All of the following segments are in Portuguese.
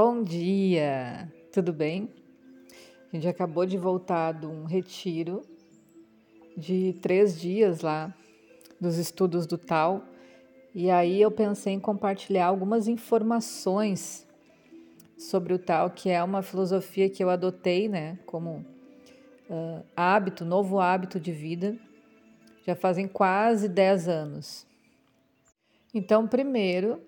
Bom dia, tudo bem? A gente acabou de voltar de um retiro de três dias lá dos estudos do Tal e aí eu pensei em compartilhar algumas informações sobre o Tal, que é uma filosofia que eu adotei, né, como uh, hábito, novo hábito de vida, já fazem quase dez anos. Então, primeiro,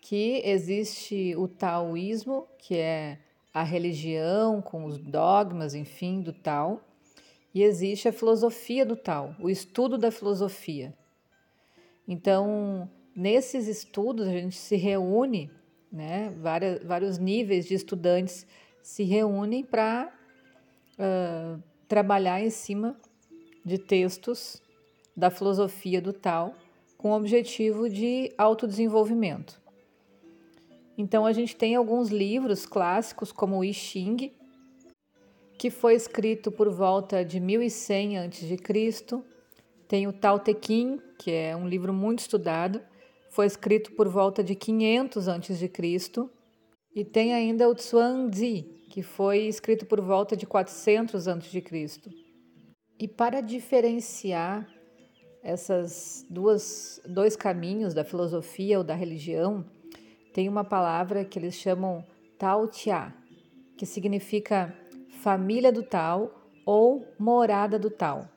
que existe o taoísmo, que é a religião com os dogmas, enfim, do Tao, e existe a filosofia do Tao, o estudo da filosofia. Então, nesses estudos, a gente se reúne, né, várias, vários níveis de estudantes se reúnem para uh, trabalhar em cima de textos da filosofia do Tao com o objetivo de autodesenvolvimento. Então a gente tem alguns livros clássicos como o I Ching, que foi escrito por volta de 1100 a.C. Tem o Tao Te Ching, que é um livro muito estudado, foi escrito por volta de 500 a.C. E tem ainda o Zi, que foi escrito por volta de 400 a.C. E para diferenciar essas duas dois caminhos da filosofia ou da religião, tem uma palavra que eles chamam Tao Tia, que significa família do Tao ou morada do Tao,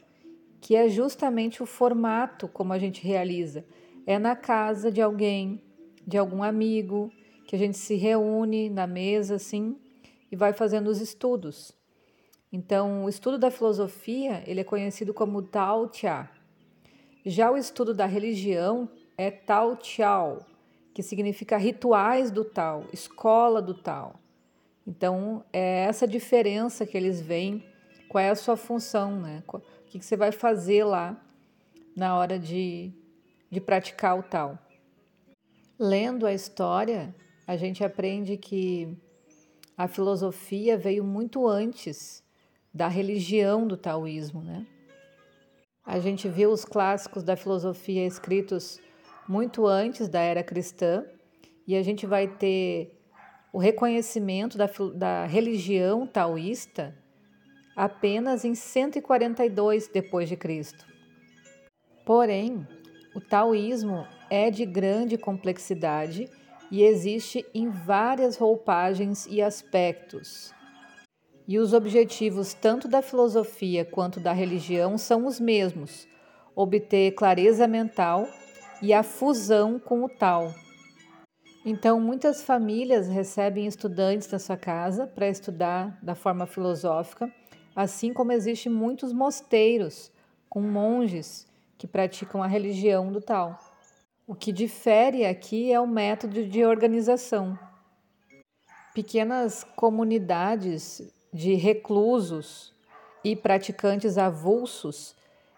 que é justamente o formato como a gente realiza. É na casa de alguém, de algum amigo, que a gente se reúne na mesa assim e vai fazendo os estudos. Então, o estudo da filosofia, ele é conhecido como Tao Tia. Já o estudo da religião é Tao Tiao, que significa rituais do tal, escola do tal. Então, é essa diferença que eles veem, qual é a sua função, né? O que você vai fazer lá na hora de, de praticar o tal. Lendo a história, a gente aprende que a filosofia veio muito antes da religião do taoísmo, né? A gente viu os clássicos da filosofia escritos muito antes da era cristã, e a gente vai ter o reconhecimento da, da religião taoísta apenas em 142 depois de Cristo. Porém, o taoísmo é de grande complexidade e existe em várias roupagens e aspectos. E os objetivos tanto da filosofia quanto da religião são os mesmos: obter clareza mental e a fusão com o tal. Então, muitas famílias recebem estudantes na sua casa para estudar da forma filosófica, assim como existem muitos mosteiros com monges que praticam a religião do tal. O que difere aqui é o método de organização. Pequenas comunidades de reclusos e praticantes avulsos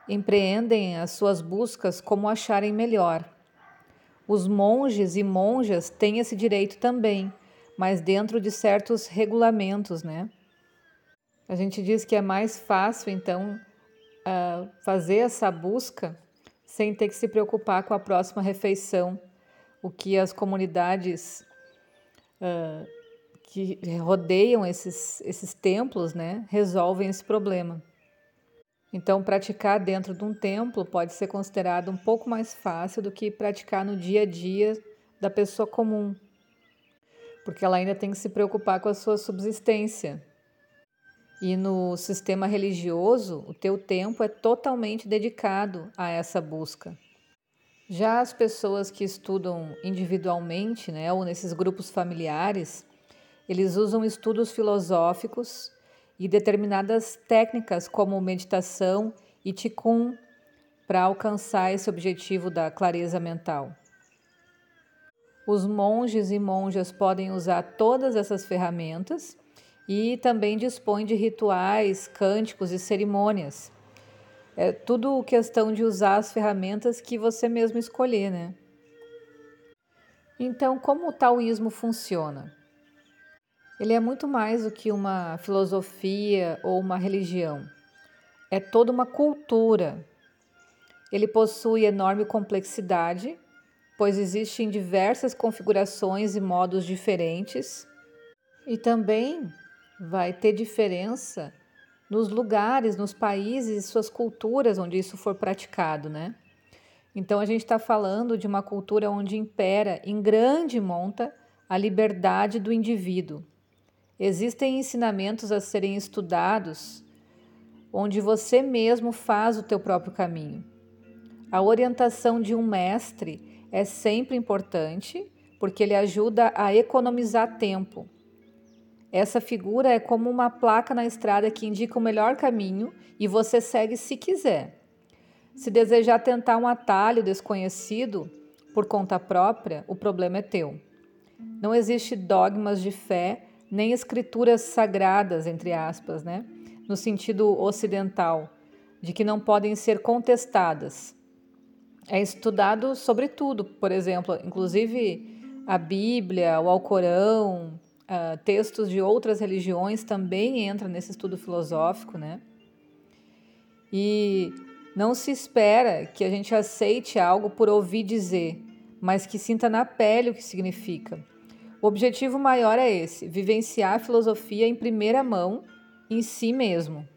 empreendem as suas buscas como acharem melhor. Os monges e monjas têm esse direito também, mas dentro de certos regulamentos, né? A gente diz que é mais fácil, então, uh, fazer essa busca sem ter que se preocupar com a próxima refeição, o que as comunidades uh, que rodeiam esses, esses templos, né, resolvem esse problema. Então, praticar dentro de um templo pode ser considerado um pouco mais fácil do que praticar no dia a dia da pessoa comum, porque ela ainda tem que se preocupar com a sua subsistência. E no sistema religioso, o teu tempo é totalmente dedicado a essa busca. Já as pessoas que estudam individualmente, né, ou nesses grupos familiares, eles usam estudos filosóficos e determinadas técnicas como meditação e Qigong para alcançar esse objetivo da clareza mental. Os monges e monjas podem usar todas essas ferramentas e também dispõem de rituais, cânticos e cerimônias. É tudo questão de usar as ferramentas que você mesmo escolher, né? Então, como o taoísmo funciona? Ele é muito mais do que uma filosofia ou uma religião. É toda uma cultura. Ele possui enorme complexidade, pois existem diversas configurações e modos diferentes. E também vai ter diferença nos lugares, nos países, suas culturas onde isso for praticado, né? Então a gente está falando de uma cultura onde impera em grande monta a liberdade do indivíduo. Existem ensinamentos a serem estudados onde você mesmo faz o teu próprio caminho. A orientação de um mestre é sempre importante porque ele ajuda a economizar tempo. Essa figura é como uma placa na estrada que indica o melhor caminho e você segue se quiser. Se desejar tentar um atalho desconhecido por conta própria, o problema é teu. Não existe dogmas de fé nem escrituras sagradas, entre aspas, né? no sentido ocidental, de que não podem ser contestadas. É estudado sobre tudo, por exemplo, inclusive a Bíblia, o Alcorão, uh, textos de outras religiões também entram nesse estudo filosófico, né? E não se espera que a gente aceite algo por ouvir dizer, mas que sinta na pele o que significa. O objetivo maior é esse: vivenciar a filosofia em primeira mão, em si mesmo.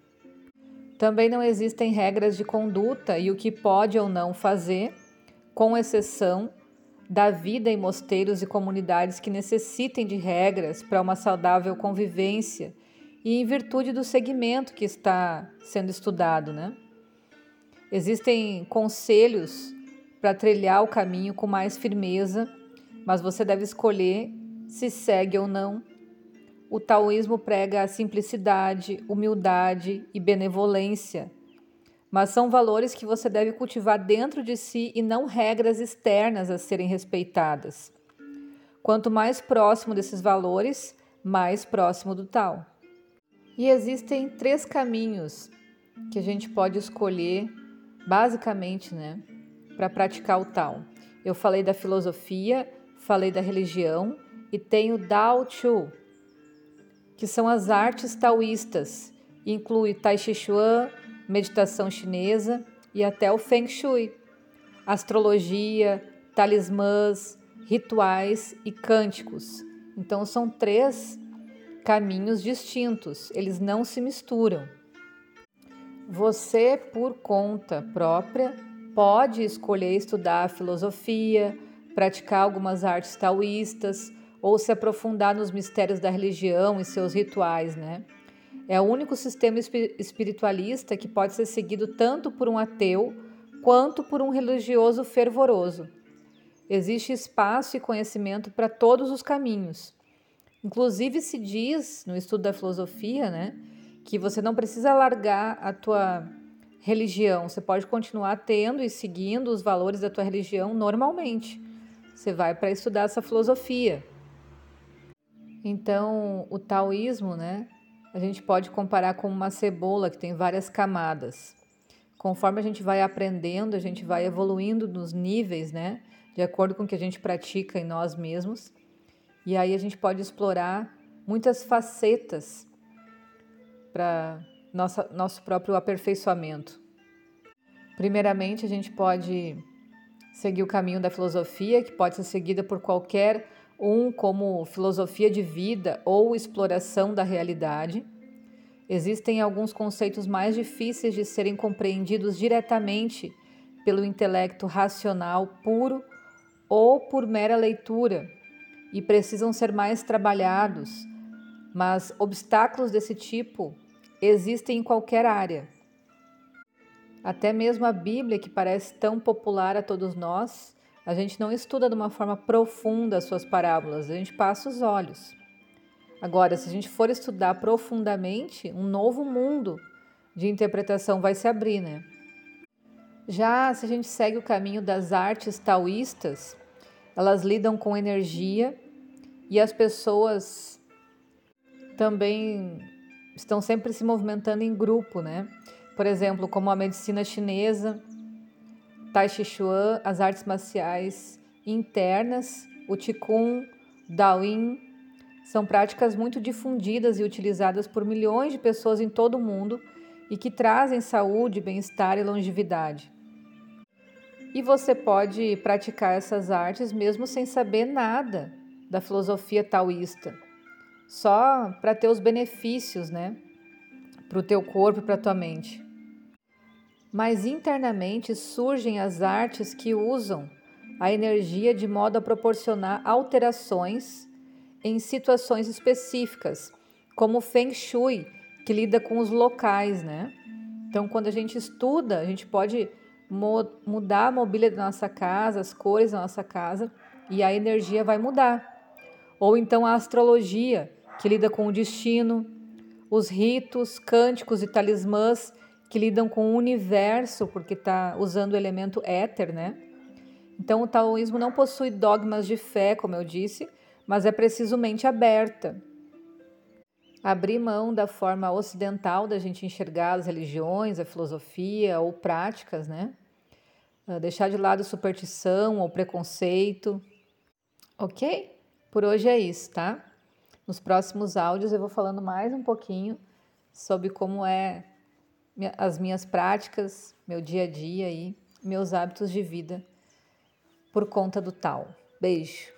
Também não existem regras de conduta e o que pode ou não fazer, com exceção da vida em mosteiros e comunidades que necessitem de regras para uma saudável convivência e em virtude do segmento que está sendo estudado, né? Existem conselhos para trilhar o caminho com mais firmeza, mas você deve escolher se segue ou não. O taoísmo prega a simplicidade, humildade e benevolência mas são valores que você deve cultivar dentro de si e não regras externas a serem respeitadas. Quanto mais próximo desses valores, mais próximo do tal. E existem três caminhos que a gente pode escolher, basicamente, né, para praticar o tal. Eu falei da filosofia, falei da religião e tenho Dao Chu, que são as artes taoístas. Inclui Tai Chi Chuan, meditação chinesa e até o Feng Shui, astrologia, talismãs, rituais e cânticos. Então são três caminhos distintos, eles não se misturam. Você, por conta própria, pode escolher estudar filosofia, praticar algumas artes taoístas ou se aprofundar nos mistérios da religião e seus rituais, né? É o único sistema espiritualista que pode ser seguido tanto por um ateu quanto por um religioso fervoroso. Existe espaço e conhecimento para todos os caminhos. Inclusive se diz no estudo da filosofia, né, que você não precisa largar a tua religião, você pode continuar tendo e seguindo os valores da tua religião normalmente. Você vai para estudar essa filosofia. Então, o taoísmo, né, a gente pode comparar com uma cebola que tem várias camadas. Conforme a gente vai aprendendo, a gente vai evoluindo nos níveis, né? De acordo com o que a gente pratica em nós mesmos. E aí a gente pode explorar muitas facetas para nosso próprio aperfeiçoamento. Primeiramente, a gente pode seguir o caminho da filosofia, que pode ser seguida por qualquer um como filosofia de vida ou exploração da realidade. Existem alguns conceitos mais difíceis de serem compreendidos diretamente pelo intelecto racional puro ou por mera leitura e precisam ser mais trabalhados, mas obstáculos desse tipo existem em qualquer área. Até mesmo a Bíblia, que parece tão popular a todos nós, a gente não estuda de uma forma profunda as suas parábolas, a gente passa os olhos. Agora, se a gente for estudar profundamente, um novo mundo de interpretação vai se abrir, né? Já se a gente segue o caminho das artes taoístas, elas lidam com energia e as pessoas também estão sempre se movimentando em grupo, né? Por exemplo, como a medicina chinesa, Tai Chi Chuan, as artes marciais internas, o Qigong, Daoyin, são práticas muito difundidas e utilizadas por milhões de pessoas em todo o mundo e que trazem saúde, bem-estar e longevidade. E você pode praticar essas artes mesmo sem saber nada da filosofia taoísta. só para ter os benefícios, né? Para o teu corpo e para a tua mente. Mas internamente surgem as artes que usam a energia de modo a proporcionar alterações em situações específicas, como o Feng Shui, que lida com os locais, né? Então, quando a gente estuda, a gente pode mudar a mobília da nossa casa, as cores da nossa casa, e a energia vai mudar. Ou então a astrologia, que lida com o destino, os ritos, cânticos e talismãs que lidam com o universo, porque está usando o elemento éter, né? Então, o taoísmo não possui dogmas de fé, como eu disse, mas é preciso mente aberta. Abrir mão da forma ocidental da gente enxergar as religiões, a filosofia ou práticas, né? Ah, deixar de lado superstição ou preconceito. Ok? Por hoje é isso, tá? Nos próximos áudios eu vou falando mais um pouquinho sobre como é as minhas práticas, meu dia a dia e meus hábitos de vida por conta do tal. Beijo.